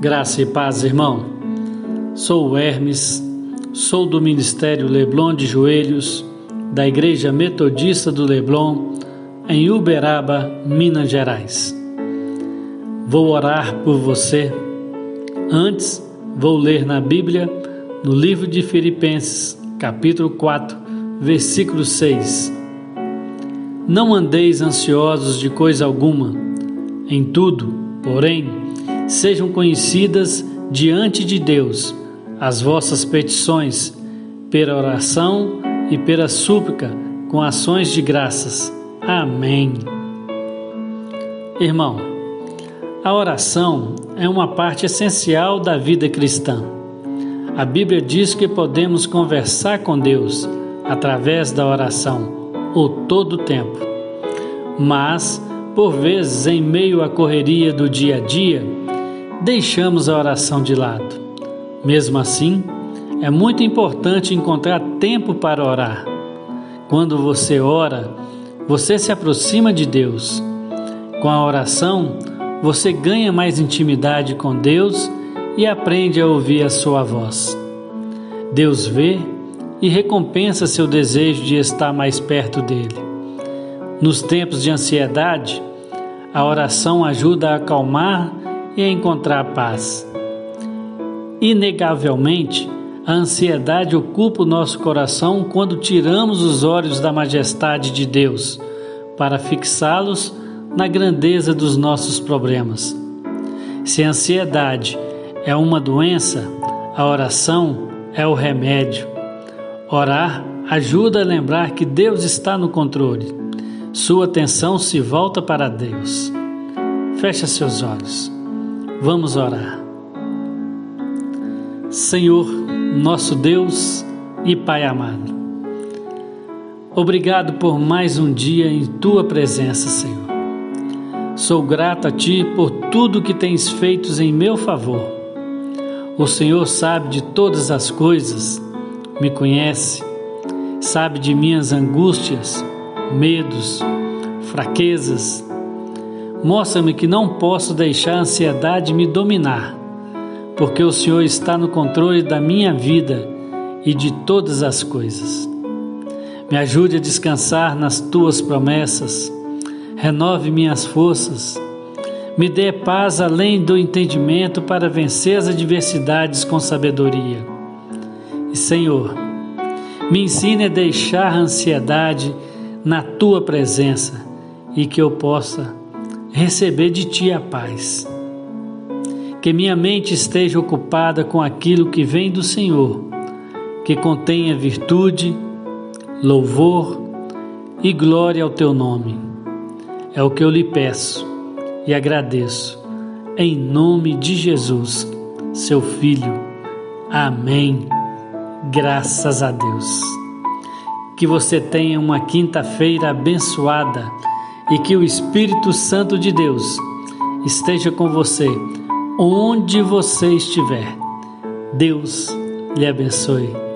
Graça e paz, irmão. Sou o Hermes, sou do Ministério Leblon de Joelhos, da Igreja Metodista do Leblon, em Uberaba, Minas Gerais. Vou orar por você. Antes, vou ler na Bíblia, no livro de Filipenses, capítulo 4, versículo 6. Não andeis ansiosos de coisa alguma, em tudo, porém, sejam conhecidas diante de Deus as vossas petições, pela oração e pela súplica, com ações de graças. Amém. Irmão, a oração é uma parte essencial da vida cristã. A Bíblia diz que podemos conversar com Deus através da oração, o todo o tempo. Mas, por vezes, em meio à correria do dia a dia, deixamos a oração de lado. Mesmo assim, é muito importante encontrar tempo para orar. Quando você ora, você se aproxima de Deus. Com a oração, você ganha mais intimidade com Deus e aprende a ouvir a sua voz. Deus vê e recompensa seu desejo de estar mais perto dele. Nos tempos de ansiedade, a oração ajuda a acalmar e encontrar paz. Inegavelmente, a ansiedade ocupa o nosso coração quando tiramos os olhos da majestade de Deus para fixá-los na grandeza dos nossos problemas. Se a ansiedade é uma doença, a oração é o remédio. Orar ajuda a lembrar que Deus está no controle. Sua atenção se volta para Deus. Feche seus olhos. Vamos orar. Senhor, nosso Deus e Pai amado, obrigado por mais um dia em tua presença, Senhor. Sou grato a Ti por tudo que tens feito em meu favor. O Senhor sabe de todas as coisas, me conhece, sabe de minhas angústias, medos, fraquezas Mostra-me que não posso deixar a ansiedade me dominar, porque o Senhor está no controle da minha vida e de todas as coisas. Me ajude a descansar nas tuas promessas, renove minhas forças, me dê paz além do entendimento para vencer as adversidades com sabedoria. E Senhor, me ensine a deixar a ansiedade na tua presença e que eu possa receber de ti a paz. Que minha mente esteja ocupada com aquilo que vem do Senhor, que contenha virtude, louvor e glória ao teu nome. É o que eu lhe peço e agradeço, em nome de Jesus, seu Filho. Amém. Graças a Deus. Que você tenha uma quinta-feira abençoada e que o Espírito Santo de Deus esteja com você onde você estiver. Deus lhe abençoe